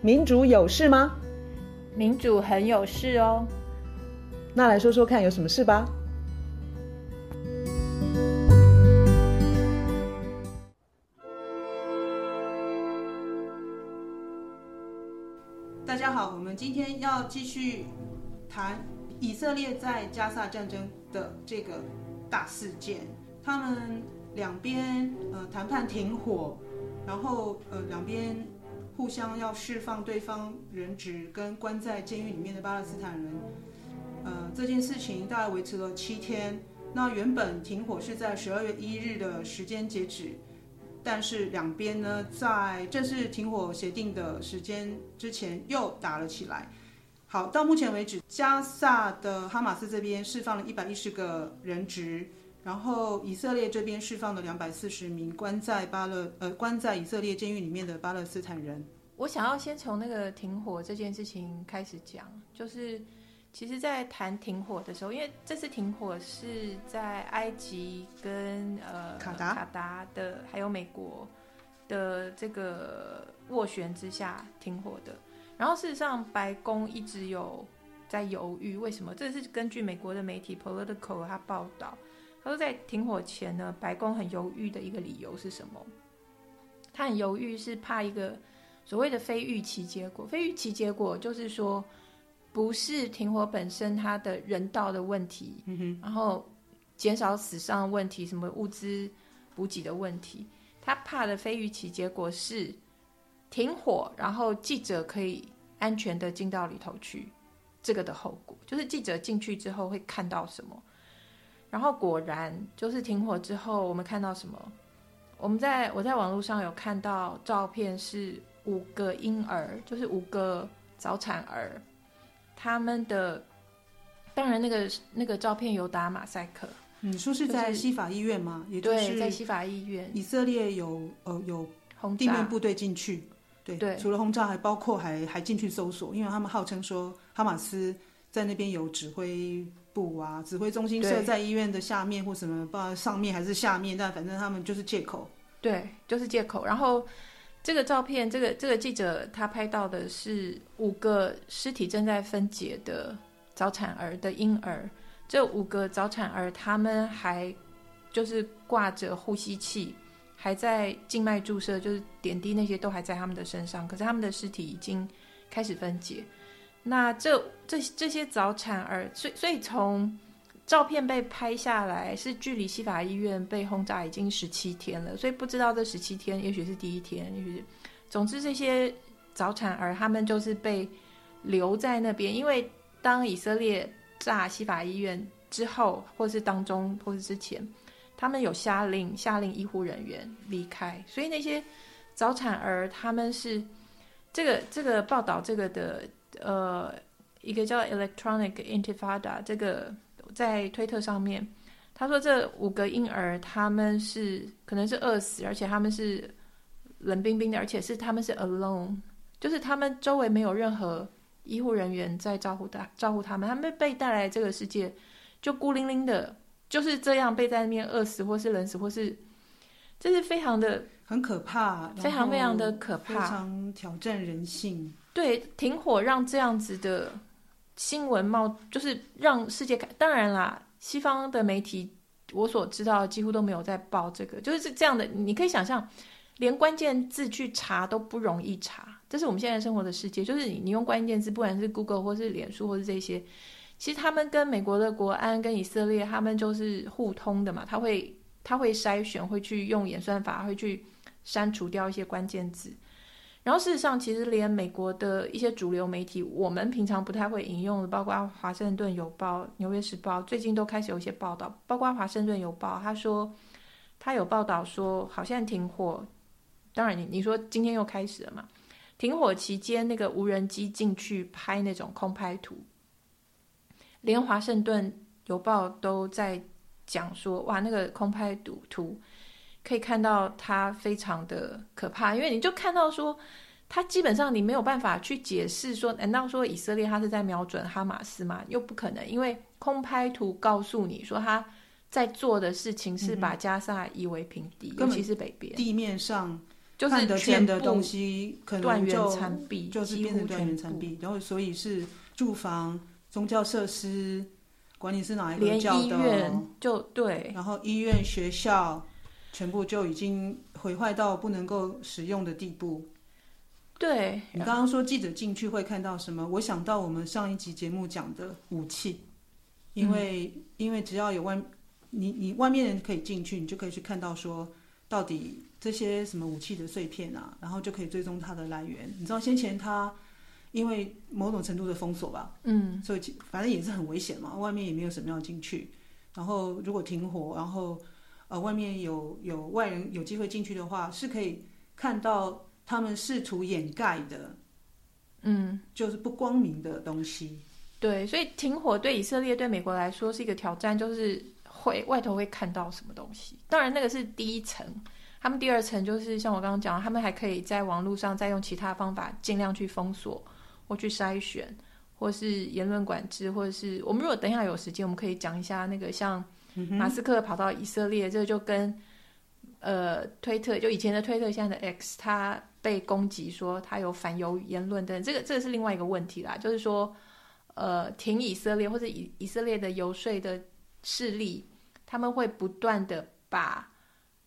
民主有事吗？民主很有事哦。那来说说看，有什么事吧？大家好，我们今天要继续谈以色列在加萨战争的这个大事件。他们两边呃谈判停火，然后呃两边互相要释放对方人质跟关在监狱里面的巴勒斯坦人。呃，这件事情大概维持了七天。那原本停火是在十二月一日的时间截止。但是两边呢，在正式停火协定的时间之前又打了起来。好，到目前为止，加萨的哈马斯这边释放了一百一十个人质，然后以色列这边释放了两百四十名关在巴勒呃关在以色列监狱里面的巴勒斯坦人。我想要先从那个停火这件事情开始讲，就是。其实，在谈停火的时候，因为这次停火是在埃及跟呃卡达、卡达的，还有美国的这个斡旋之下停火的。然后，事实上，白宫一直有在犹豫，为什么？这是根据美国的媒体 Political 他报道，他说在停火前呢，白宫很犹豫的一个理由是什么？他很犹豫是怕一个所谓的非预期结果。非预期结果就是说。不是停火本身它的人道的问题，然后减少死伤的问题，什么物资补给的问题，他怕的非预期结果是停火，然后记者可以安全的进到里头去，这个的后果就是记者进去之后会看到什么，然后果然就是停火之后我们看到什么，我们在我在网络上有看到照片是五个婴儿，就是五个早产儿。他们的当然，那个那个照片有打马赛克。你说是在西法医院吗？也就是在西法医院。以色列有呃有地面部队进去，对对，除了轰炸，还包括还还进去搜索，因为他们号称说哈马斯在那边有指挥部啊，指挥中心设在医院的下面或什么，不知道上面还是下面，但反正他们就是借口。对，就是借口。然后。这个照片，这个这个记者他拍到的是五个尸体正在分解的早产儿的婴儿。这五个早产儿，他们还就是挂着呼吸器，还在静脉注射，就是点滴那些都还在他们的身上。可是他们的尸体已经开始分解。那这这这些早产儿，所以所以从。照片被拍下来是距离西法医院被轰炸已经十七天了，所以不知道这十七天，也许是第一天，也许是，总之这些早产儿他们就是被留在那边，因为当以色列炸西法医院之后，或是当中，或是之前，他们有下令下令医护人员离开，所以那些早产儿他们是这个这个报道这个的呃一个叫 Electronic Intifada 这个。在推特上面，他说这五个婴儿他们是可能是饿死，而且他们是冷冰冰的，而且是他们是 alone，就是他们周围没有任何医护人员在照顾他照顾他们，他们被带来这个世界就孤零零的，就是这样被在那边饿死，或是冷死，或是这是非常的很可怕，非常非常的可怕，非常挑战人性。对，停火让这样子的。新闻冒就是让世界看，当然啦，西方的媒体我所知道几乎都没有在报这个，就是这样的。你可以想象，连关键字去查都不容易查，这是我们现在生活的世界。就是你你用关键字，不管是 Google 或是脸书或是这些，其实他们跟美国的国安跟以色列他们就是互通的嘛，他会他会筛选，会去用演算法，会去删除掉一些关键字。然后事实上，其实连美国的一些主流媒体，我们平常不太会引用的，包括《华盛顿邮报》、《纽约时报》，最近都开始有一些报道。包括《华盛顿邮报》，他说他有报道说，好像停火。当然你，你说今天又开始了嘛？停火期间，那个无人机进去拍那种空拍图，连《华盛顿邮报》都在讲说，哇，那个空拍图图。可以看到它非常的可怕，因为你就看到说，它基本上你没有办法去解释说，难道说以色列它是在瞄准哈马斯吗？又不可能，因为空拍图告诉你说他在做的事情是把加萨夷为平地，嗯、尤其是北边地面上就是看得见的东西，可能就断垣残壁，就是变成断垣残壁。然后，所以是住房、宗教设施，管你是哪一个教的，连医院就对，然后医院、学校，全部就已经毁坏到不能够使用的地步。对，你刚刚说记者进去会看到什么？我想到我们上一集节目讲的武器，因为、嗯、因为只要有外，你你外面人可以进去，你就可以去看到说到底。这些什么武器的碎片啊，然后就可以追踪它的来源。你知道先前它因为某种程度的封锁吧，嗯，所以反正也是很危险嘛，外面也没有什么要进去。然后如果停火，然后呃外面有有外人有机会进去的话，是可以看到他们试图掩盖的，嗯，就是不光明的东西。对，所以停火对以色列对美国来说是一个挑战，就是会外头会看到什么东西。当然那个是第一层。他们第二层就是像我刚刚讲，他们还可以在网络上再用其他方法尽量去封锁或去筛选，或是言论管制，或者是我们如果等一下有时间，我们可以讲一下那个像马斯克跑到以色列，这个就跟呃推特就以前的推特，现在的 X，他被攻击说他有反犹言论等，这个这个是另外一个问题啦，就是说呃挺以色列或者以以色列的游说的势力，他们会不断的把。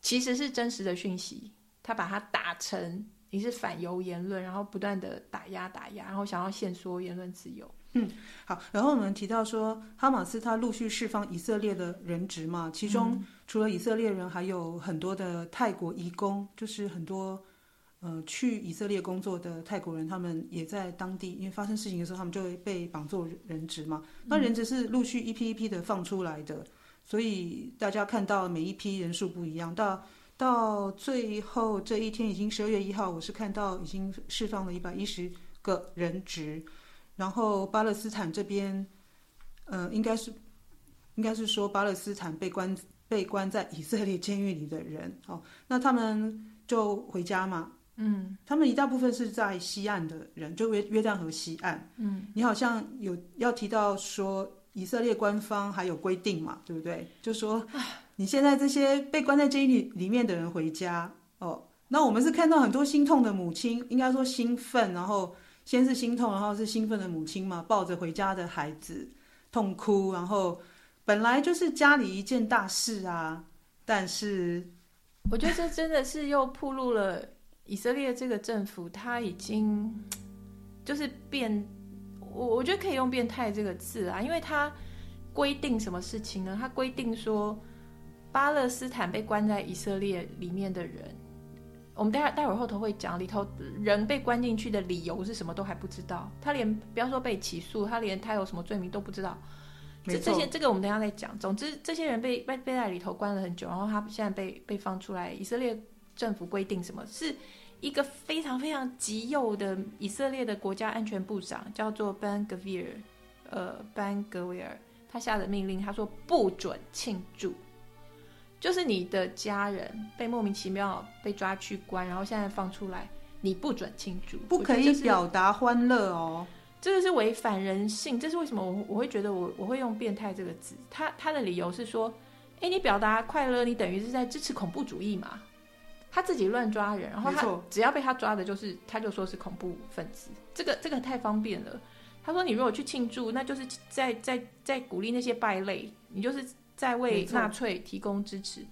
其实是真实的讯息，他把它打成你是反犹言论，然后不断的打压打压，然后想要限缩言论自由。嗯，好。然后我们提到说，哈马斯他陆续释放以色列的人质嘛，其中除了以色列人，还有很多的泰国移工，就是很多呃去以色列工作的泰国人，他们也在当地，因为发生事情的时候，他们就会被绑做人质嘛。那人质是陆续一批一批的放出来的。所以大家看到每一批人数不一样，到到最后这一天已经十二月一号，我是看到已经释放了一百一十个人质，然后巴勒斯坦这边，嗯、呃，应该是应该是说巴勒斯坦被关被关在以色列监狱里的人，哦，那他们就回家嘛，嗯，他们一大部分是在西岸的人，就约约旦河西岸，嗯，你好像有要提到说。以色列官方还有规定嘛，对不对？就说你现在这些被关在监狱里面的人回家哦，那我们是看到很多心痛的母亲，应该说兴奋，然后先是心痛，然后是兴奋的母亲嘛，抱着回家的孩子痛哭，然后本来就是家里一件大事啊，但是我觉得这真的是又暴露了以色列这个政府，他已经 就是变。我我觉得可以用“变态”这个字啊，因为他规定什么事情呢？他规定说，巴勒斯坦被关在以色列里面的人，我们待会待会儿后头会讲，里头人被关进去的理由是什么都还不知道。他连不要说被起诉，他连他有什么罪名都不知道。这这些这个我们等一下再讲。总之，这些人被被被在里头关了很久，然后他现在被被放出来，以色列政府规定什么是？一个非常非常极右的以色列的国家安全部长叫做 Ben Gvir，呃，Ben Gvir，他下的命令，他说不准庆祝，就是你的家人被莫名其妙被抓去关，然后现在放出来，你不准庆祝，不可以表达欢乐哦，这个是违反人性，这是为什么我我会觉得我我会用变态这个字，他他的理由是说，哎，你表达快乐，你等于是在支持恐怖主义嘛。他自己乱抓人，然后他只要被他抓的，就是他就说是恐怖分子。这个这个太方便了。他说你如果去庆祝，那就是在在在鼓励那些败类，你就是在为纳粹提供支持。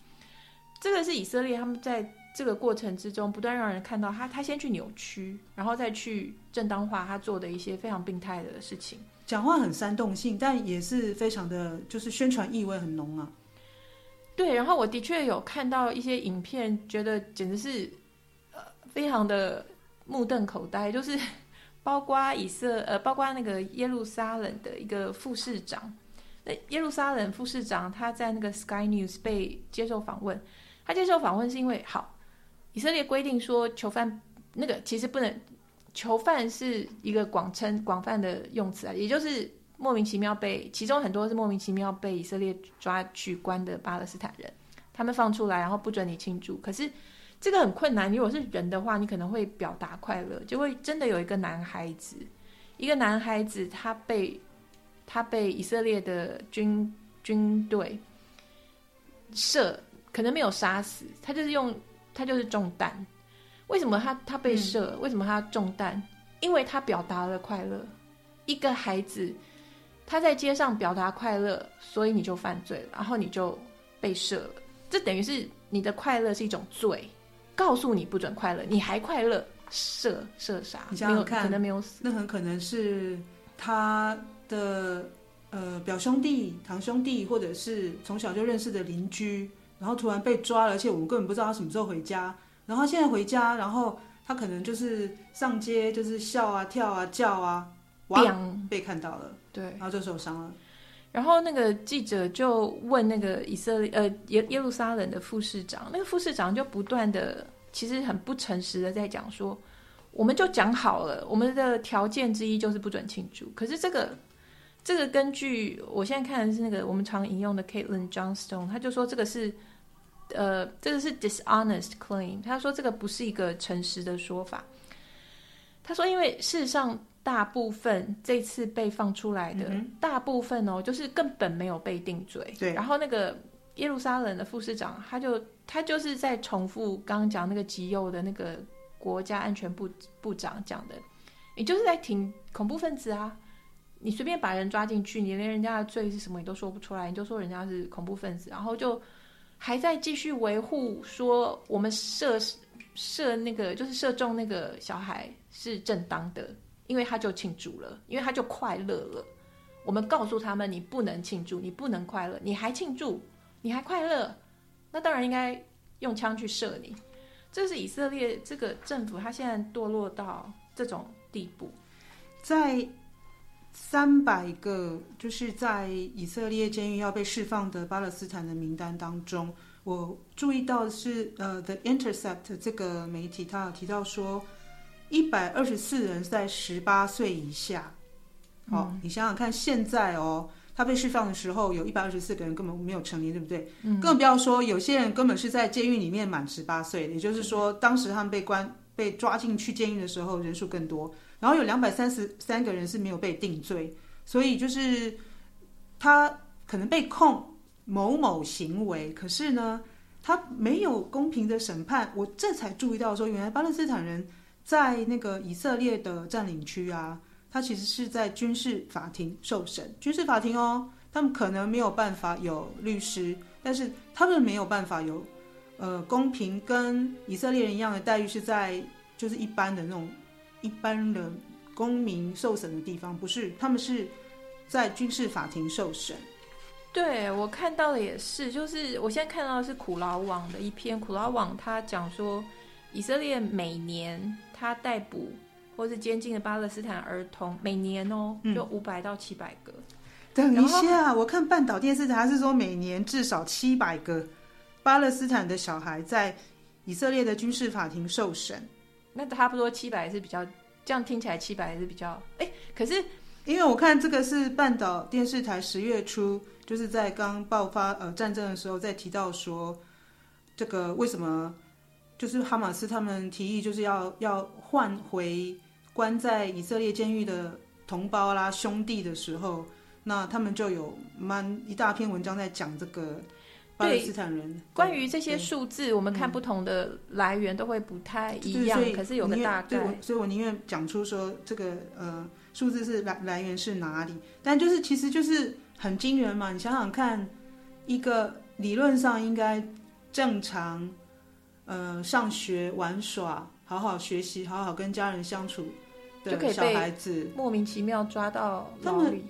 这个是以色列他们在这个过程之中不断让人看到他，他先去扭曲，然后再去正当化他做的一些非常病态的事情。讲话很煽动性，但也是非常的就是宣传意味很浓啊。对，然后我的确有看到一些影片，觉得简直是呃非常的目瞪口呆，就是 包括以色呃，包括那个耶路撒冷的一个副市长，那耶路撒冷副市长他在那个 Sky News 被接受访问，他接受访问是因为好，以色列规定说囚犯那个其实不能，囚犯是一个广称广泛的用词啊，也就是。莫名其妙被，其中很多是莫名其妙被以色列抓去关的巴勒斯坦人，他们放出来，然后不准你庆祝。可是这个很困难，如果是人的话，你可能会表达快乐，就会真的有一个男孩子，一个男孩子他被他被以色列的军军队射，可能没有杀死，他就是用他就是中弹。为什么他他被射？为什么他中弹？因为他表达了快乐。一个孩子他在街上表达快乐，所以你就犯罪了，然后你就被射了。这等于是你的快乐是一种罪，告诉你不准快乐，你还快乐，射射杀，你想想看，可能没有死，那很可能是他的呃表兄弟、堂兄弟，或者是从小就认识的邻居，然后突然被抓了，而且我们根本不知道他什么时候回家，然后现在回家，然后他可能就是上街就是笑啊、跳啊、叫啊，哇，被看到了，对，然后就受伤了。然后那个记者就问那个以色列呃耶耶路撒冷的副市长，那个副市长就不断的其实很不诚实的在讲说，我们就讲好了，我们的条件之一就是不准庆祝。可是这个这个根据我现在看的是那个我们常引用的 Caitlin Johnstone，他就说这个是呃这个是 dishonest claim，他说这个不是一个诚实的说法。他说因为事实上。大部分这次被放出来的、嗯、大部分哦，就是根本没有被定罪。对，然后那个耶路撒冷的副市长，他就他就是在重复刚刚讲那个极右的那个国家安全部部长讲的，也就是在挺恐怖分子啊！你随便把人抓进去，你连人家的罪是什么你都说不出来，你就说人家是恐怖分子，然后就还在继续维护说我们射射那个就是射中那个小孩是正当的。因为他就庆祝了，因为他就快乐了。我们告诉他们，你不能庆祝，你不能快乐，你还庆祝，你还快乐，那当然应该用枪去射你。这是以色列这个政府，他现在堕落到这种地步。在三百个就是在以色列监狱要被释放的巴勒斯坦的名单当中，我注意到的是，呃，The Intercept 这个媒体，他有提到说。一百二十四人在十八岁以下，好、嗯，你想想看，现在哦，他被释放的时候，有一百二十四个人根本没有成年，对不对？嗯，更不要说有些人根本是在监狱里面满十八岁的，也就是说，当时他们被关、被抓进去监狱的时候，人数更多。然后有两百三十三个人是没有被定罪，所以就是他可能被控某某行为，可是呢，他没有公平的审判。我这才注意到说，原来巴勒斯坦人。在那个以色列的占领区啊，他其实是在军事法庭受审。军事法庭哦，他们可能没有办法有律师，但是他们没有办法有呃公平跟以色列人一样的待遇，是在就是一般的那种一般的公民受审的地方，不是，他们是在军事法庭受审。对，我看到的也是，就是我现在看到的是苦劳网的一篇，苦劳网他讲说。以色列每年他逮捕或是监禁的巴勒斯坦儿童，每年哦就五百到七百个。等一下，我看半岛电视台是说每年至少七百个巴勒斯坦的小孩在以色列的军事法庭受审。那差不多七百是比较，这样听起来七百是比较哎，可是因为我看这个是半岛电视台十月初就是在刚爆发呃战争的时候在提到说这个为什么。就是哈马斯他们提议，就是要要换回关在以色列监狱的同胞啦、兄弟的时候，那他们就有蛮一大篇文章在讲这个巴勒斯坦人。关于这些数字，我们看不同的来源都会不太一样，可是有个大概。所以，所以我宁愿讲出说这个呃数字是来来源是哪里，但就是其实就是很惊人嘛。你想想看，一个理论上应该正常。呃，上学玩耍，好好学习，好好跟家人相处的小孩子，莫名其妙抓到牢里。他们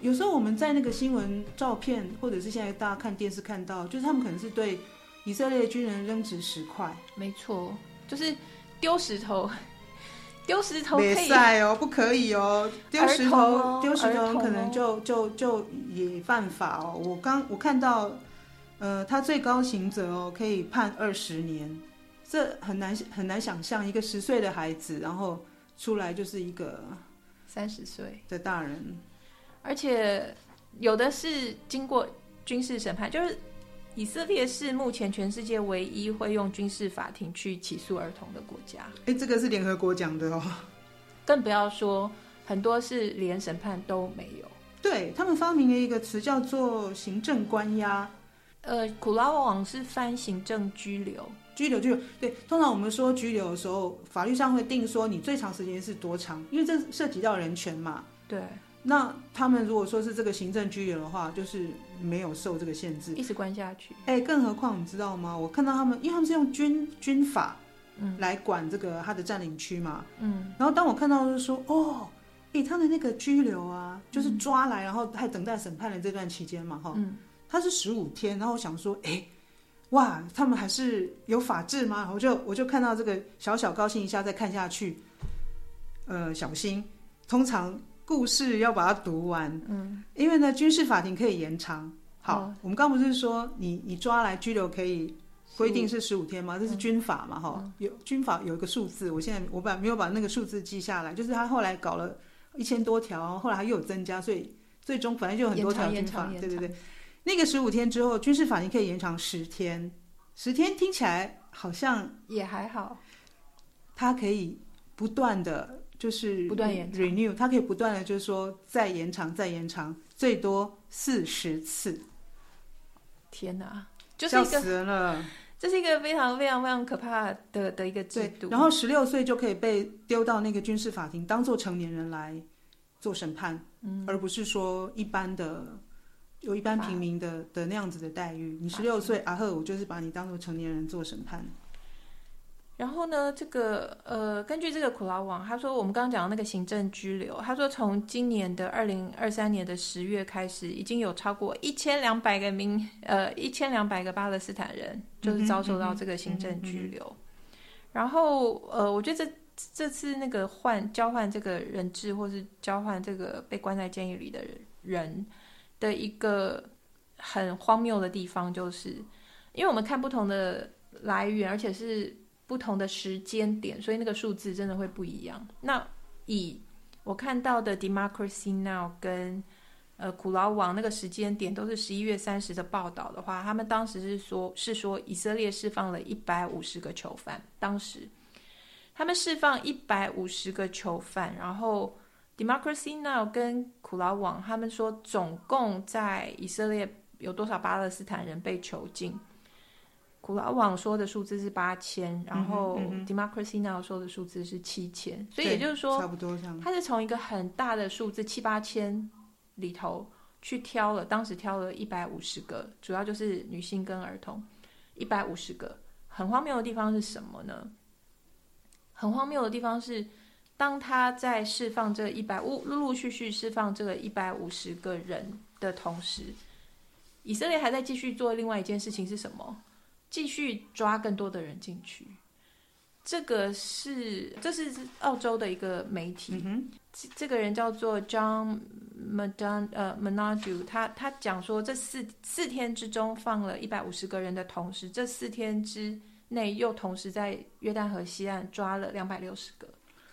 有时候我们在那个新闻照片，或者是现在大家看电视看到，就是他们可能是对以色列军人扔掷石块。没错，就是丢石头，丢石头可以。别赛哦，不可以哦，丢石头，丢石头可能就就就也犯法哦。我刚我看到。呃，他最高刑责哦，可以判二十年，这很难很难想象，一个十岁的孩子，然后出来就是一个三十岁的大人，而且有的是经过军事审判，就是以色列是目前全世界唯一会用军事法庭去起诉儿童的国家。哎，这个是联合国讲的哦，更不要说很多是连审判都没有。对，他们发明了一个词叫做行政关押。呃，苦劳网是翻行政拘留，拘留拘留对。通常我们说拘留的时候，法律上会定说你最长时间是多长，因为这涉及到人权嘛。对。那他们如果说是这个行政拘留的话，就是没有受这个限制，一直关下去。哎，更何况你知道吗？我看到他们，因为他们是用军军法，嗯，来管这个他的占领区嘛，嗯。然后当我看到就是说，哦，哎，他的那个拘留啊，就是抓来，然后还等待审判的这段期间嘛，哈，嗯，他是十五天。然后我想说，哎，哇，他们还是有法治吗？我就我就看到这个小小高兴一下，再看下去，呃，小心，通常。故事要把它读完，嗯，因为呢，军事法庭可以延长。好，哦、我们刚不是说你你抓来拘留可以规定是十五天吗？这是军法嘛，哈、嗯，有军法有一个数字，我现在我把没有把那个数字记下来，就是他后来搞了一千多条，后来他又有增加，所以最终反正就很多条军法，对对对。那个十五天之后，军事法庭可以延长十天，十天听起来好像也还好，它可以不断的。就是不断延 renew，它可以不断的，就是说再延长、再延长，最多四十次。天哪，就是一个笑死人了！这是一个非常非常非常可怕的的一个制度。然后十六岁就可以被丢到那个军事法庭，当做成年人来做审判，嗯，而不是说一般的有一般平民的的那样子的待遇。你十六岁，阿赫，我就是把你当做成年人做审判。然后呢，这个呃，根据这个苦劳网，他说我们刚刚讲的那个行政拘留，他说从今年的二零二三年的十月开始，已经有超过一千两百个民呃一千两百个巴勒斯坦人就是遭受到这个行政拘留。嗯嗯嗯、然后呃，我觉得这这次那个换交换这个人质，或是交换这个被关在监狱里的人的一个很荒谬的地方，就是因为我们看不同的来源，而且是。不同的时间点，所以那个数字真的会不一样。那以我看到的 Democracy Now 跟呃苦劳网那个时间点都是十一月三十的报道的话，他们当时是说，是说以色列释放了一百五十个囚犯。当时他们释放一百五十个囚犯，然后 Democracy Now 跟苦劳网他们说，总共在以色列有多少巴勒斯坦人被囚禁？苦劳网说的数字是八千，然后 Democracy Now 说的数字是七千，嗯，所以也就是说，差不多这样。他是从一个很大的数字七八千里头去挑了，当时挑了一百五十个，主要就是女性跟儿童，一百五十个。很荒谬的地方是什么呢？很荒谬的地方是，当他在释放这一百五，陆陆续续释放这个一百五十个人的同时，以色列还在继续做另外一件事情是什么？继续抓更多的人进去，这个是这是澳洲的一个媒体，嗯、这个人叫做 John Madon 呃 Manaju，他他讲说，这四四天之中放了一百五十个人的同时，这四天之内又同时在约旦河西岸抓了两百六十个，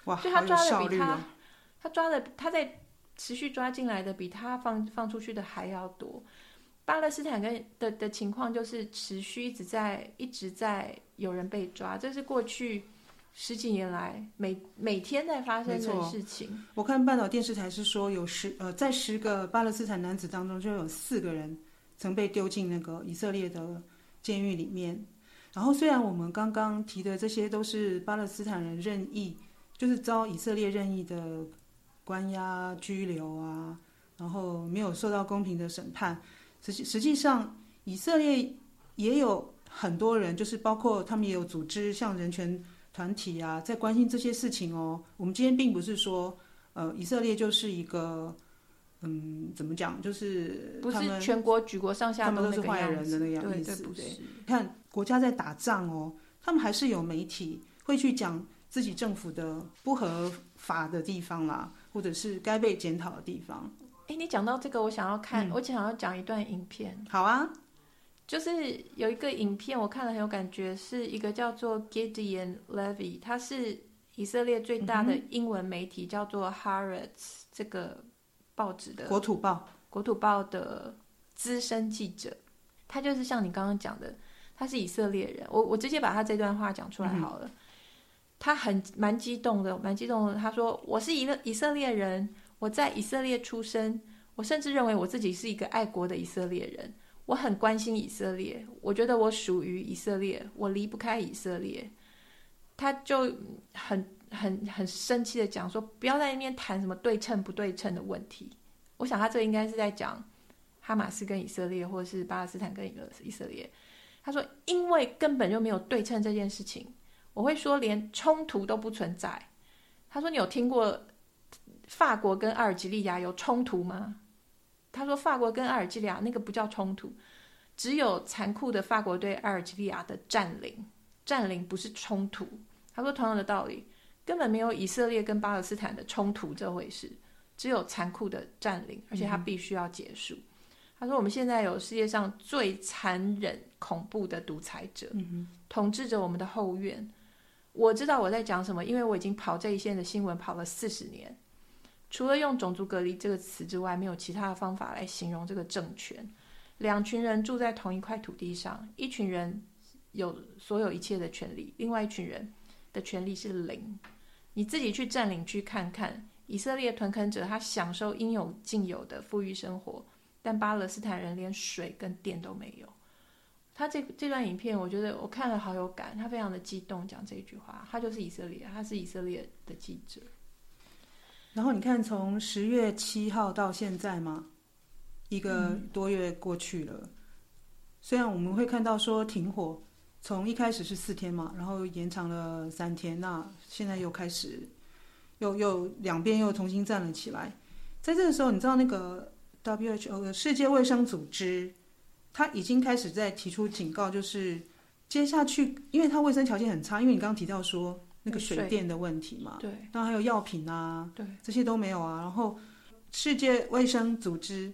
哇，所以他抓的比他他抓的他在持续抓进来的比他放放出去的还要多。巴勒斯坦跟的的情况就是持续一直在一直在有人被抓，这是过去十几年来每每天在发生的事情。我看半岛电视台是说有十呃在十个巴勒斯坦男子当中就有四个人曾被丢进那个以色列的监狱里面。然后虽然我们刚刚提的这些都是巴勒斯坦人任意就是遭以色列任意的关押拘留啊，然后没有受到公平的审判。实际实际上，以色列也有很多人，就是包括他们也有组织，像人权团体啊，在关心这些事情哦。我们今天并不是说，呃，以色列就是一个，嗯，怎么讲，就是不是全国举国上下他们都是坏人的那个样子。对，看国家在打仗哦，他们还是有媒体会去讲自己政府的不合法的地方啦，或者是该被检讨的地方。哎，你讲到这个，我想要看，嗯、我想要讲一段影片。好啊，就是有一个影片，我看了很有感觉，是一个叫做 Gideon Levy，他是以色列最大的英文媒体，嗯、叫做 Haaretz 这个报纸的国土报国土报的资深记者。他就是像你刚刚讲的，他是以色列人。我我直接把他这段话讲出来好了。嗯、他很蛮激动的，蛮激动的。他说：“我是一个以色列人。”我在以色列出生，我甚至认为我自己是一个爱国的以色列人。我很关心以色列，我觉得我属于以色列，我离不开以色列。他就很很很生气的讲说，不要在那边谈什么对称不对称的问题。我想他这应该是在讲哈马斯跟以色列，或者是巴勒斯坦跟以色列。他说，因为根本就没有对称这件事情，我会说连冲突都不存在。他说，你有听过法国跟阿尔及利亚有冲突吗？他说，法国跟阿尔及利亚那个不叫冲突，只有残酷的法国对阿尔及利亚的占领，占领不是冲突。他说，同样的道理，根本没有以色列跟巴勒斯坦的冲突这回事，只有残酷的占领，而且它必须要结束。他说，我们现在有世界上最残忍、恐怖的独裁者，统治着我们的后院。我知道我在讲什么，因为我已经跑这一线的新闻跑了四十年。除了用种族隔离这个词之外，没有其他的方法来形容这个政权。两群人住在同一块土地上，一群人有所有一切的权利，另外一群人的权利是零。你自己去占领区看看，以色列屯垦者他享受应有尽有的富裕生活，但巴勒斯坦人连水跟电都没有。他这这段影片，我觉得我看了好有感，他非常的激动讲这句话。他就是以色列，他是以色列的记者。然后你看，从十月七号到现在嘛，一个多月过去了。嗯。虽然我们会看到说停火，从一开始是四天嘛，然后延长了三天，那现在又开始，又又两边又重新站了起来。在这个时候，你知道那个 WHO 的世界卫生组织，他已经开始在提出警告，就是接下去，因为它卫生条件很差，因为你刚刚提到说。那个水电的问题嘛，对，然后还有药品啊，对，这些都没有啊。然后世界卫生组织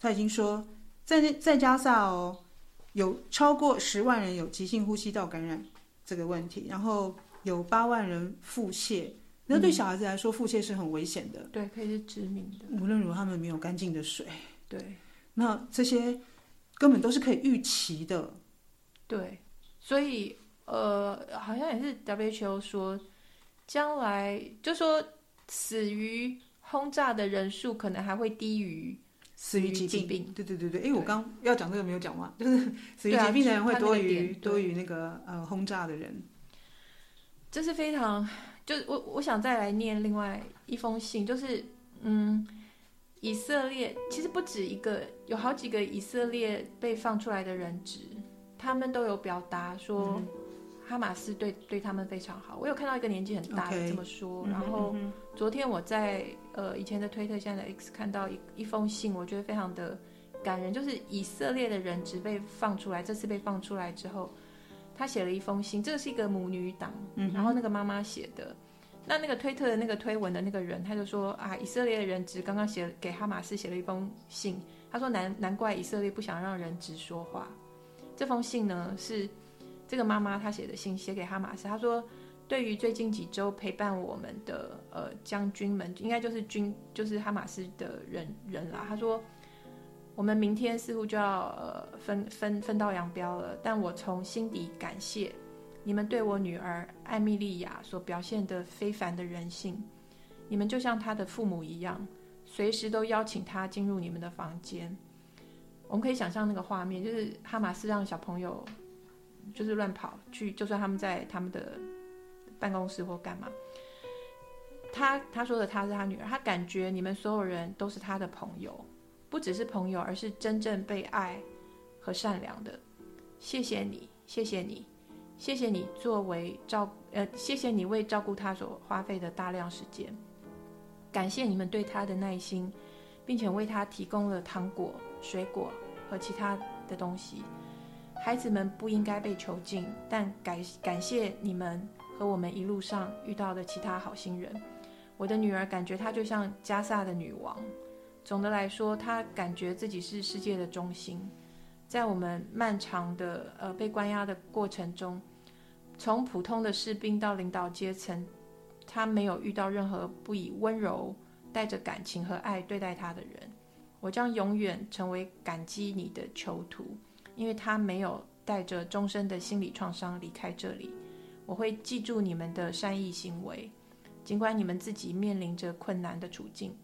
他已经说，在在加萨哦，有超过十万人有急性呼吸道感染这个问题，然后有八万人腹泻。那对小孩子来说，腹泻是很危险的，嗯，对，可以是致命的。无论如何，他们没有干净的水，对，那这些根本都是可以预期的，对，所以。呃，好像也是 WHO 说，将来就说死于轰炸的人数可能还会低于死于疾病。对对对对，哎，我刚要讲这个没有讲完，就是死于疾病的人会多于、啊、多于那个呃轰炸的人。这是非常，就我我想再来念另外一封信，就是嗯，以色列其实不止一个，有好几个以色列被放出来的人质，他们都有表达说。嗯哈马斯对对他们非常好，我有看到一个年纪很大的这么说。Okay. 然后昨天我在呃以前的推特，现在的 X 看到一一封信，我觉得非常的感人，就是以色列的人质被放出来，这次被放出来之后，他写了一封信，这个是一个母女档，然后那个妈妈写的，那那个推特的那个推文的那个人，他就说啊，以色列的人质刚刚写给哈马斯写了一封信，他说难难怪以色列不想让人质说话，这封信呢是。这个妈妈她写的信写给哈马斯，她说：“对于最近几周陪伴我们的呃将军们，应该就是军，就是哈马斯的人人啦。”她说：“我们明天似乎就要呃分分分道扬镳了，但我从心底感谢你们对我女儿艾米莉亚所表现的非凡的人性。你们就像她的父母一样，随时都邀请她进入你们的房间。我们可以想象那个画面，就是哈马斯让小朋友。”就是乱跑去，就算他们在他们的办公室或干嘛，他他说的他是他女儿，他感觉你们所有人都是他的朋友，不只是朋友，而是真正被爱和善良的。谢谢你，谢谢你，谢谢你作为照呃，谢谢你为照顾他所花费的大量时间，感谢你们对他的耐心，并且为他提供了糖果、水果和其他的东西。孩子们不应该被囚禁，但感感谢你们和我们一路上遇到的其他好心人。我的女儿感觉她就像加萨的女王。总的来说，她感觉自己是世界的中心。在我们漫长的呃被关押的过程中，从普通的士兵到领导阶层，她没有遇到任何不以温柔、带着感情和爱对待她的人。我将永远成为感激你的囚徒。因为他没有带着终身的心理创伤离开这里，我会记住你们的善意行为，尽管你们自己面临着困难的处境，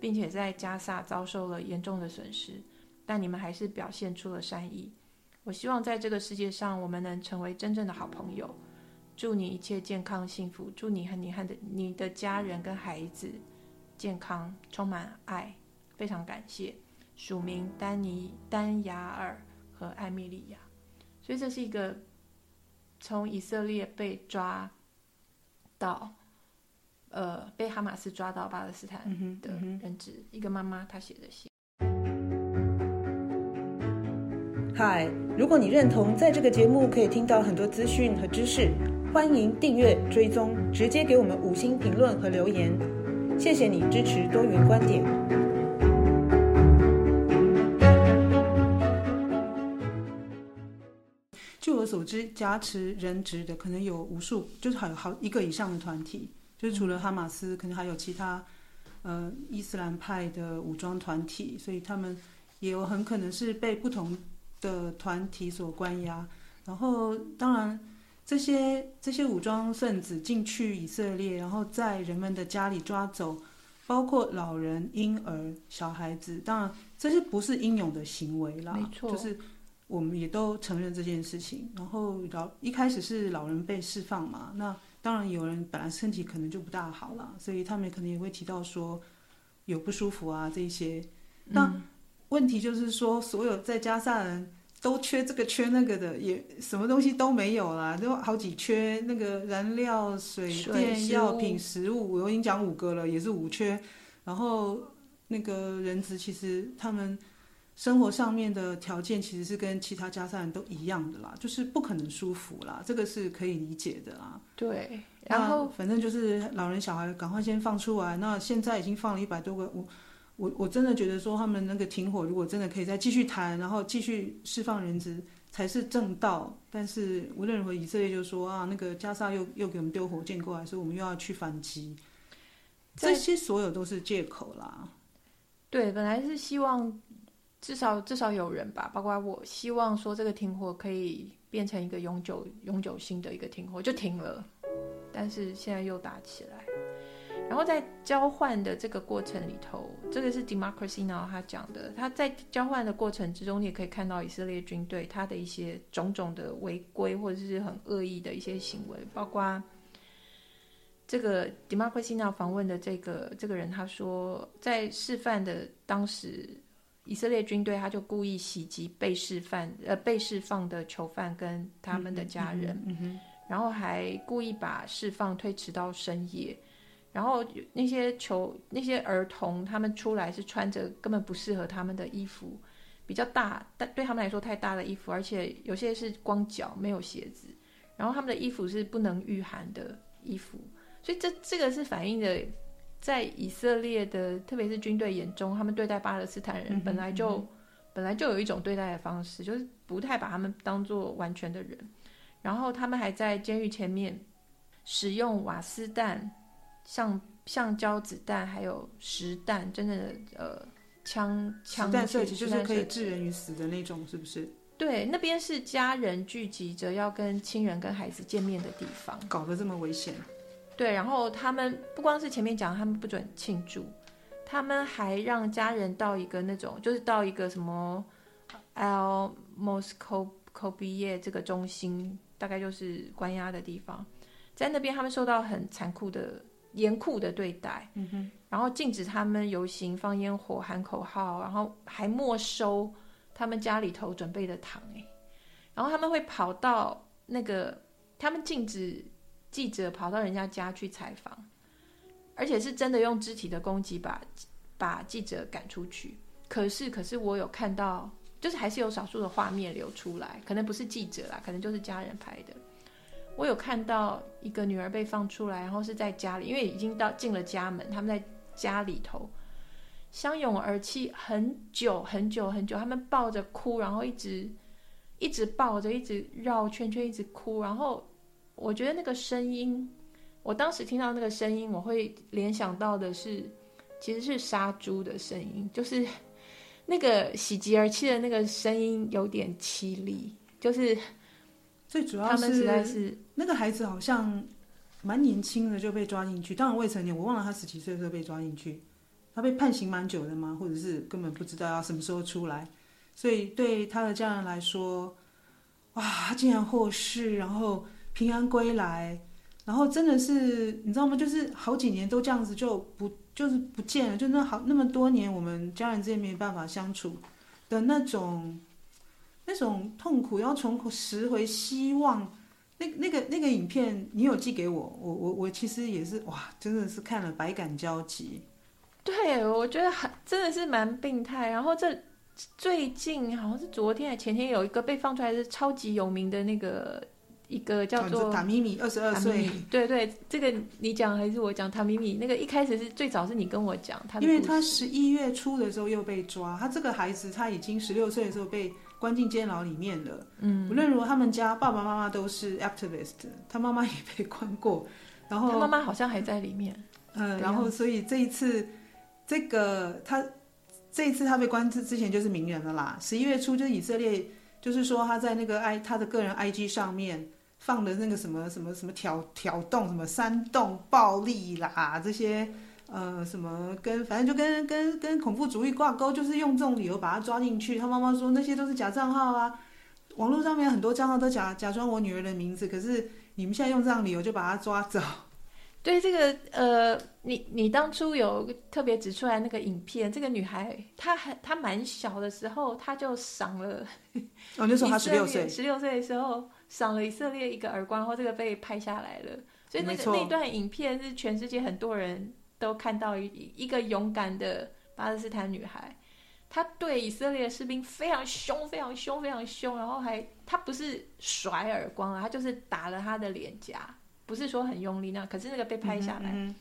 并且在加萨遭受了严重的损失，但你们还是表现出了善意。我希望在这个世界上，我们能成为真正的好朋友。祝你一切健康幸福，祝你和你和的你的家人跟孩子健康，充满爱。非常感谢，署名丹尼、丹雅尔和艾米莉亚。所以这是一个从以色列被抓到，呃，被哈马斯抓到巴勒斯坦的人质，一个妈妈她写的信。嗨，如果你认同在这个节目可以听到很多资讯和知识，欢迎订阅追踪，直接给我们五星评论和留言。谢谢你支持多元观点。所知，挟持人质的可能有无数，就是还有好一个以上的团体，就是除了哈马斯，可能还有其他呃伊斯兰派的武装团体，所以他们也有很可能是被不同。的团体所关押，然后当然这些这些武装分子进去以色列，然后在人们的家里抓走，包括老人、婴儿、小孩子，当然这些不是英勇的行为啦，没错，就是我们也都承认这件事情。然后老一开始是老人被释放嘛，那当然有人本来身体可能就不大好了，所以他们可能也会提到说有不舒服啊这些。那、嗯问题就是说，所有在加萨人都缺这个缺那个的，也什么东西都没有啦，都好几缺那个燃料、水电、药品、食物，我已经讲五个了，也是五缺。然后那个人质其实他们生活上面的条件其实是跟其他加沙人都一样的啦，就是不可能舒服啦，这个是可以理解的啦。对，然后反正就是老人小孩赶快先放出来，那现在已经放了一百多个我。我我真的觉得说，他们那个停火，如果真的可以再继续谈，然后继续释放人质，才是正道。但是无论如何，以色列就说啊，那个加沙又又给我们丢火箭过来，所以我们又要去反击。这些所有都是借口啦。对，本来是希望至少至少有人吧，包括我希望说这个停火可以变成一个永久永久性的一个停火，就停了。但是现在又打起来。然后在交换的这个过程里头，这个是 Democracy Now 他讲的。他在交换的过程之中，你也可以看到以色列军队他的一些种种的违规或者是很恶意的一些行为，包括这个 Democracy Now 访问的这个这个人，他说在示范的当时，以色列军队他就故意袭击被释放呃被释放的囚犯跟他们的家人，嗯嗯嗯、然后还故意把释放推迟到深夜。然后那些囚那些儿童，他们出来是穿着根本不适合他们的衣服，比较大，但对他们来说太大的衣服，而且有些是光脚没有鞋子，然后他们的衣服是不能御寒的衣服，所以这这个是反映的，在以色列的特别是军队眼中，他们对待巴勒斯坦人本来就、嗯嗯、本来就有一种对待的方式，就是不太把他们当做完全的人，然后他们还在监狱前面使用瓦斯弹。橡橡胶子弹，还有实弹，真正的呃枪枪弹射击，就是可以致人于死的那种，是不是？对，那边是家人聚集着要跟亲人跟孩子见面的地方，搞得这么危险。对，然后他们不光是前面讲他们不准庆祝，他们还让家人到一个那种，就是到一个什么 Al Moskoviyeh 这个中心，大概就是关押的地方，在那边他们受到很残酷的。严酷的对待，嗯哼，然后禁止他们游行、放烟火、喊口号，然后还没收他们家里头准备的糖，哎，然后他们会跑到那个，他们禁止记者跑到人家家去采访，而且是真的用肢体的攻击把把记者赶出去。可是，可是我有看到，就是还是有少数的画面流出来，可能不是记者啦，可能就是家人拍的。我有看到一个女儿被放出来，然后是在家里，因为已经到进了家门，他们在家里头相拥而泣很久很久很久，他们抱着哭，然后一直一直抱着，一直绕圈圈，一直哭。然后我觉得那个声音，我当时听到那个声音，我会联想到的是，其实是杀猪的声音，就是那个喜极而泣的那个声音，有点凄厉，就是。最主要是，是那个孩子好像蛮年轻的就被抓进去，当然未成年，我忘了他十几岁的时候被抓进去，他被判刑蛮久的吗？或者是根本不知道要什么时候出来？所以对他的家人来说，哇，他竟然获释，然后平安归来，然后真的是你知道吗？就是好几年都这样子就不就是不见了，就那好那么多年，我们家人之间没办法相处的那种那种痛苦，要重拾回希望。那那个那个影片，你有寄给我，我我我其实也是哇，真的是看了百感交集。对，我觉得很真的是蛮病态。然后这最近好像是昨天还前天有一个被放出来是超级有名的那个一个叫做塔米米，二十二岁。对对，这个你讲还是我讲？塔米米那个一开始是最早是你跟我讲他，因为他十一月初的时候又被抓，他这个孩子他已经十六岁的时候被。关进监牢里面了，嗯，无论如何，他们家爸爸妈妈都是 activist，他妈妈也被关过，然后他妈妈好像还在里面，嗯，然后所以这一次，这个他这一次他被关之之前就是名人了啦。十一月初就是以色列，就是说他在那个 i 他的个人 IG 上面放的那个什么什么什么挑挑动什么煽动暴力啦这些。呃，什么跟反正就跟跟跟恐怖主义挂钩，就是用这种理由把他抓进去。他妈妈说那些都是假账号啊，网络上面很多账号都假假装我女儿的名字，可是你们现在用这样理由就把他抓走。对这个呃，你你当初有特别指出来那个影片，这个女孩她还她蛮小的时候，她就赏了。哦，那时候她十六岁，十六岁的时候赏了以色列一个耳光，然后这个被拍下来了。所以那个那段影片是全世界很多人。都看到一一个勇敢的巴勒斯坦女孩，她对以色列士兵非常凶，非常凶，非常凶，然后还她不是甩耳光啊，她就是打了他的脸颊，不是说很用力那，可是那个被拍下来。嗯嗯、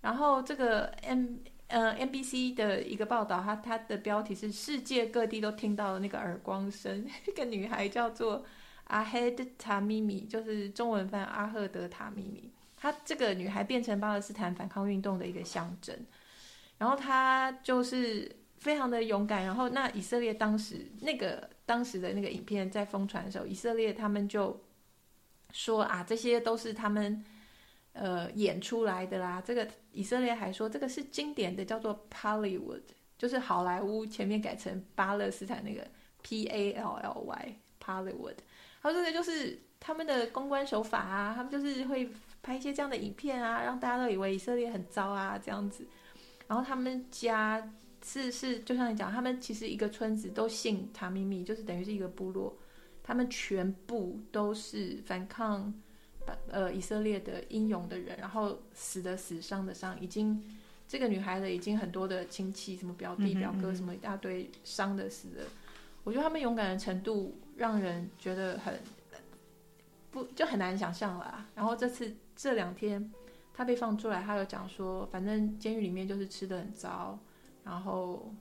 然后这个 M 呃 NBC 的一个报道，它它的标题是世界各地都听到了那个耳光声。这个女孩叫做阿赫德塔米米，就是中文翻阿赫德塔米米。她这个女孩变成巴勒斯坦反抗运动的一个象征，然后她就是非常的勇敢。然后那以色列当时那个当时的那个影片在疯传的时候，以色列他们就说啊，这些都是他们呃演出来的啦。这个以色列还说这个是经典的，叫做 Pallywood，就是好莱坞前面改成巴勒斯坦那个 P A L L Y Pallywood。他说这个就是他们的公关手法啊，他们就是会。拍一些这样的影片啊，让大家都以为以色列很糟啊，这样子。然后他们家是是，就像你讲，他们其实一个村子都姓塔咪咪，就是等于是一个部落，他们全部都是反抗呃以色列的英勇的人，然后死的死，伤的伤，已经这个女孩子已经很多的亲戚，什么表弟表哥，什么一大堆伤的死的。我觉得他们勇敢的程度让人觉得很不就很难想象了。然后这次。这两天他被放出来，他有讲说，反正监狱里面就是吃的很糟，然后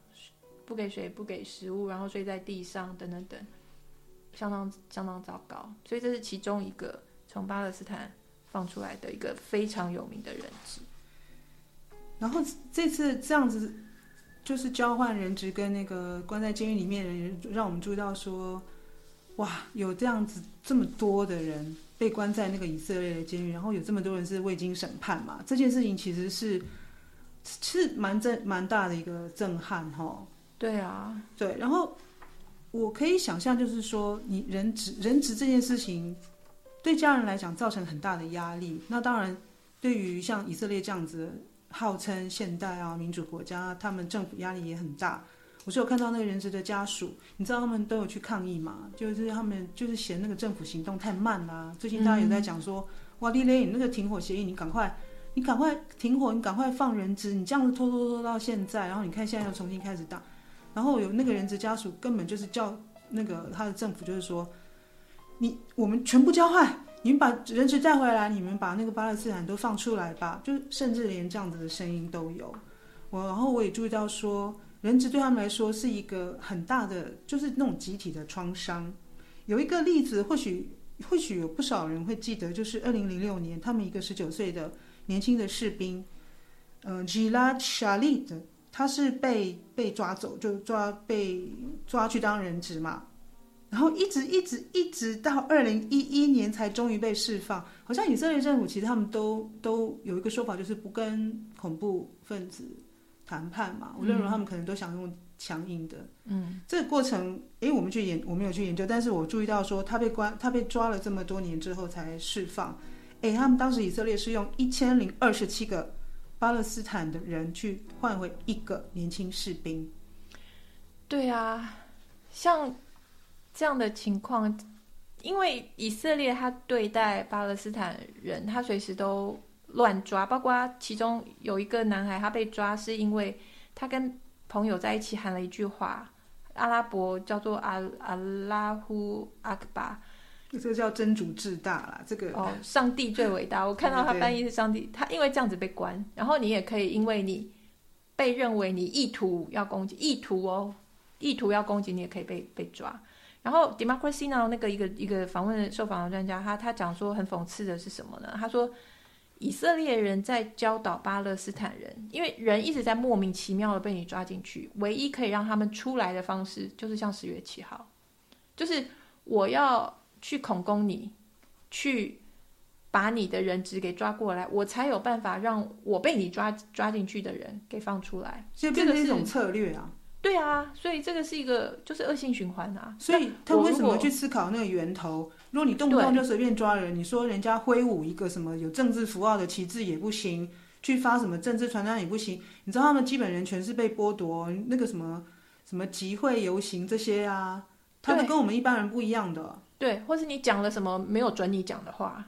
不给水、不给食物，然后睡在地上，等等等，相当相当糟糕。所以这是其中一个从巴勒斯坦放出来的一个非常有名的人质。然后这次这样子就是交换人质跟那个关在监狱里面的人，让我们注意到说，哇，有这样子这么多的人。被关在那个以色列的监狱，然后有这么多人是未经审判嘛？这件事情其实是是蛮震蛮大的一个震撼哈。对啊，对。然后我可以想象，就是说你人质人质这件事情对家人来讲造成很大的压力。那当然，对于像以色列这样子号称现代啊民主国家，他们政府压力也很大。我是有看到那个人质的家属，你知道他们都有去抗议嘛？就是他们就是嫌那个政府行动太慢啦、最近大家有在讲说，嗯、哇，李雷，你那个停火协议，你赶快，你赶快停火，你赶快放人质，你这样子拖拖拖到现在，然后你看现在又重新开始打，然后有那个人质家属根本就是叫那个他的政府就是说，你我们全部交换，你们把人质带回来，你们把那个巴勒斯坦都放出来吧，就甚至连这样子的声音都有。我然后我也注意到说。人质对他们来说是一个很大的，就是那种集体的创伤。有一个例子，或许或许有不少人会记得，就是二零零六年，他们一个十九岁的年轻的士兵，呃，Gilad Shalit，他是被被抓走，就抓被抓去当人质嘛。然后一直一直一直到二零一一年才终于被释放。好像以色列政府其实他们都都有一个说法，就是不跟恐怖分子。谈判嘛，我认为他们可能都想用强硬的。嗯，这个过程，诶，我们去研，我没有去研究，但是我注意到说，他被关，他被抓了这么多年之后才释放。诶，他们当时以色列是用一千零二十七个巴勒斯坦的人去换回一个年轻士兵。对啊，像这样的情况，因为以色列他对待巴勒斯坦人，他随时都乱抓，包括其中有一个男孩，他被抓是因为他跟朋友在一起喊了一句话，阿拉伯叫做阿阿拉呼阿克巴，这个叫真主至大啦，这个哦，上帝最伟大。我看到他翻译是上帝，他因为这样子被关，然后你也可以因为你被认为你意图要攻击，意图哦，意图要攻击你也可以被被抓。然后 Democracy Now 那个一个一个访问受访的专家，他他讲说很讽刺的是什么呢？他说。以色列人在教导巴勒斯坦人，因为人一直在莫名其妙的被你抓进去，唯一可以让他们出来的方式，就是像十月七号，就是我要去恐攻你，去把你的人质给抓过来，我才有办法让我被你抓抓进去的人给放出来。这变成一种策略啊。对啊，所以这个是一个就是恶性循环啊。所以他为什么去思考那个源头？如果你动不动就随便抓人，你说人家挥舞一个什么有政治符号的旗帜也不行，去发什么政治传单也不行。你知道他们基本人权是被剥夺，那个什么什么集会游行这些啊，他们跟我们一般人不一样的。对，或是你讲了什么没有准你讲的话，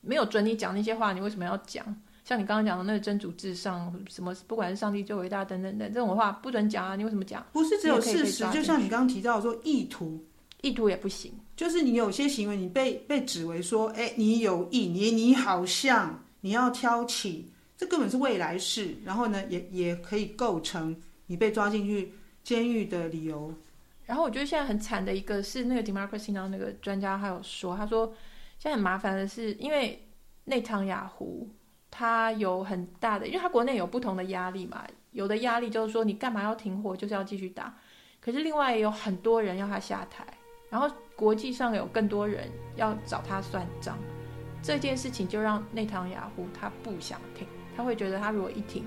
没有准你讲那些话，你为什么要讲？像你刚刚讲的那个真主至上，什么不管是上帝最伟大等等等这种话不准讲啊！你为什么讲？不是只有事实，就像你刚刚提到说意图，意图也不行。就是你有些行为，你被被指为说，哎，你有意，你你好像你要挑起，这根本是未来式。然后呢，也也可以构成你被抓进去监狱的理由。然后我觉得现在很惨的一个是那个 Democracy Now 那个专家还有说，他说现在很麻烦的是，因为内塔尼亚胡。他有很大的，因为他国内有不同的压力嘛，有的压力就是说你干嘛要停火，就是要继续打。可是另外也有很多人要他下台，然后国际上有更多人要找他算账。这件事情就让内塔尼亚胡他不想停，他会觉得他如果一停，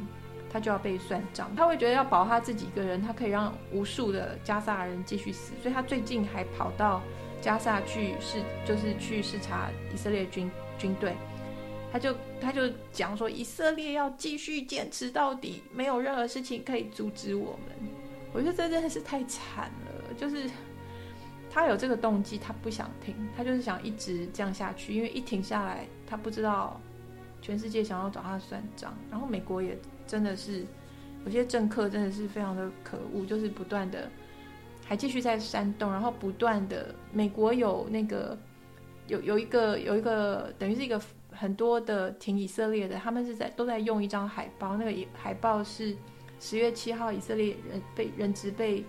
他就要被算账，他会觉得要保他自己一个人，他可以让无数的加萨人继续死，所以他最近还跑到加萨去视，就是去视察以色列军军队。他就他就讲说，以色列要继续坚持到底，没有任何事情可以阻止我们。我觉得这真的是太惨了。就是他有这个动机，他不想停，他就是想一直这样下去。因为一停下来，他不知道全世界想要找他算账。然后美国也真的是有些政客真的是非常的可恶，就是不断的还继续在煽动，然后不断的美国有那个有有一个有一个等于是一个。很多的挺以色列的，他们是在都在用一张海报，那个海报是十月七号以色列人被人质被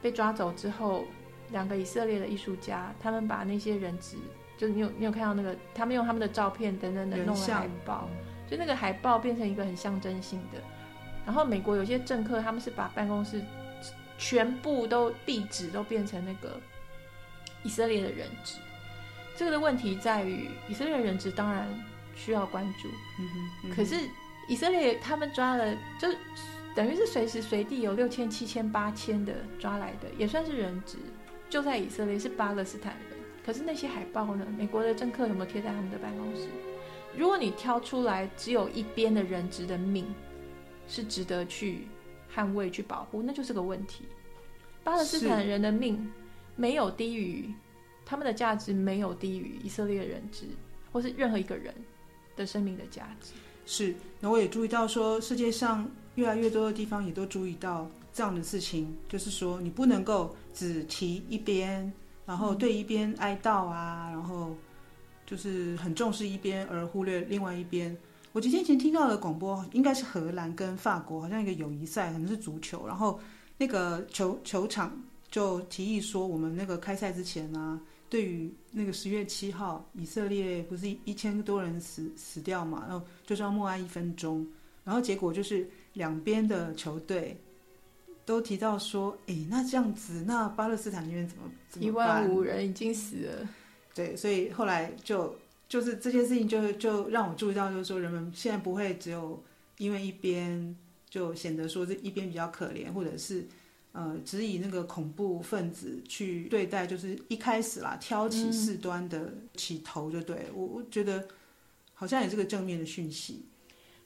被抓走之后，两个以色列的艺术家，他们把那些人质，就是你有你有看到那个，他们用他们的照片等等的弄了海报，就那个海报变成一个很象征性的。然后美国有些政客，他们是把办公室全部都地址都变成那个以色列的人质。这个的问题在于，以色列人质当然需要关注，嗯嗯、可是以色列他们抓了，就等于是随时随地有六千、七千、八千的抓来的，也算是人质，就在以色列是巴勒斯坦人。可是那些海报呢？美国的政客有没有贴在他们的办公室？如果你挑出来只有一边的人质的命是值得去捍卫、去保护，那就是个问题。巴勒斯坦人的命没有低于。他们的价值没有低于以色列人质，或是任何一个人的生命的价值。是，那我也注意到说，世界上越来越多的地方也都注意到这样的事情，就是说你不能够只提一边，然后对一边哀悼啊，然后就是很重视一边而忽略另外一边。我几天前听到的广播，应该是荷兰跟法国好像一个友谊赛，可能是足球，然后那个球球场就提议说，我们那个开赛之前、啊。对于那个十月七号，以色列不是一千多人死死掉嘛，然后就是要默哀一分钟，然后结果就是两边的球队都提到说，哎，那这样子，那巴勒斯坦那边怎么怎么办？一万五人已经死了。对，所以后来就就是这件事情就就让我注意到，就是说人们现在不会只有因为一边就显得说这一边比较可怜，或者是呃只以那个恐怖分子去对待，就是一开始啦挑起事端的起头就对，我我觉得好像也是个正面的讯息。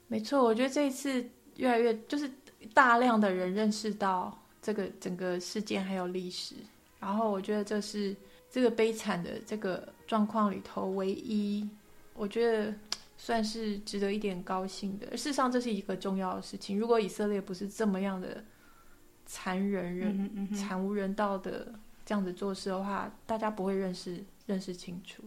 没错，我觉得这一次越来越就是大量的人认识到这个整个事件还有历史，然后我觉得这是这个悲惨的这个状况里头唯一，我觉得算是值得一点高兴的。事实上，这是一个重要的事情。如果以色列不是这么样的残忍、人、嗯嗯、惨无人道的这样子做事的话，大家不会认识认识清楚。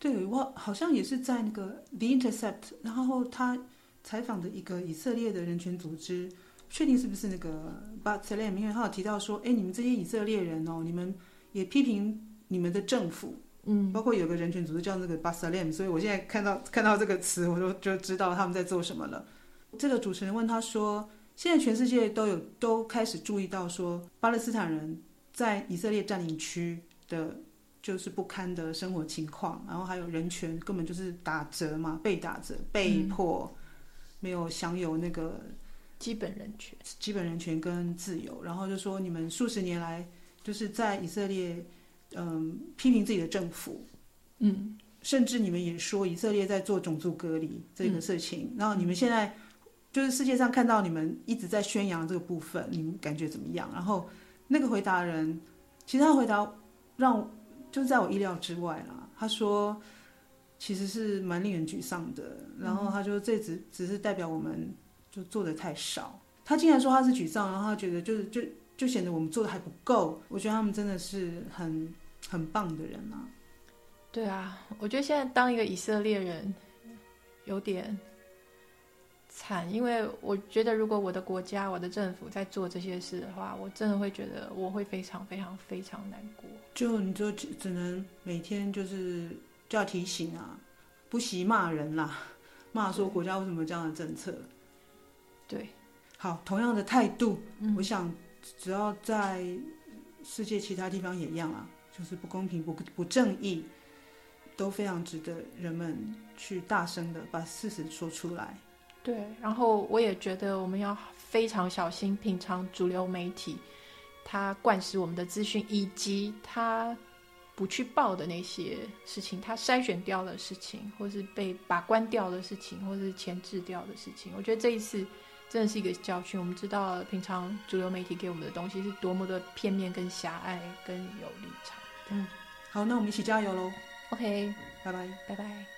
对，我好像也是在那个 The Intercept，然后他。采访的一个以色列的人权组织，确定是不是那个 B'Tselem？因为他有提到说，哎，你们这些以色列人哦，你们也批评你们的政府，嗯，包括有个人权组织叫那个 B'Tselem，所以我现在看到看到这个词，我就就知道他们在做什么了。这个主持人问他说，现在全世界都有都开始注意到说，巴勒斯坦人在以色列占领区的，就是不堪的生活情况，然后还有人权根本就是打折嘛，被打折，被迫。嗯没有享有那个基本人权、基本人权跟自由，然后就说你们数十年来就是在以色列，嗯，批评自己的政府，嗯，甚至你们也说以色列在做种族隔离这个事情，嗯，然后你们现在就是世界上看到你们一直在宣扬这个部分，你们感觉怎么样？然后那个回答人，其实他回答让就是在我意料之外啦，他说。其实是蛮令人沮丧的，然后他就这只只是代表我们就做的太少。他竟然说他是沮丧，然后他觉得就是就就显得我们做的还不够。我觉得他们真的是很很棒的人啊。对啊，我觉得现在当一个以色列人有点惨，因为我觉得如果我的国家、我的政府在做这些事的话，我真的会觉得我会非常非常非常难过。就你就只只能每天就是。就要提醒啊，不惜骂人啦，骂说国家为什么这样的政策？对，好，同样的态度，嗯，我想只要在世界其他地方也一样啊，就是不公平、不不正义，都非常值得人们去大声的把事实说出来。对，然后我也觉得我们要非常小心品尝主流媒体，它灌输我们的资讯以及它。不去报的那些事情，他筛选掉的事情，或是被把关掉的事情，或是前置掉的事情，我觉得这一次真的是一个教训。我们知道平常主流媒体给我们的东西是多么的片面、跟狭隘、跟有立场。嗯，好，那我们一起加油喽！OK，拜拜，拜拜。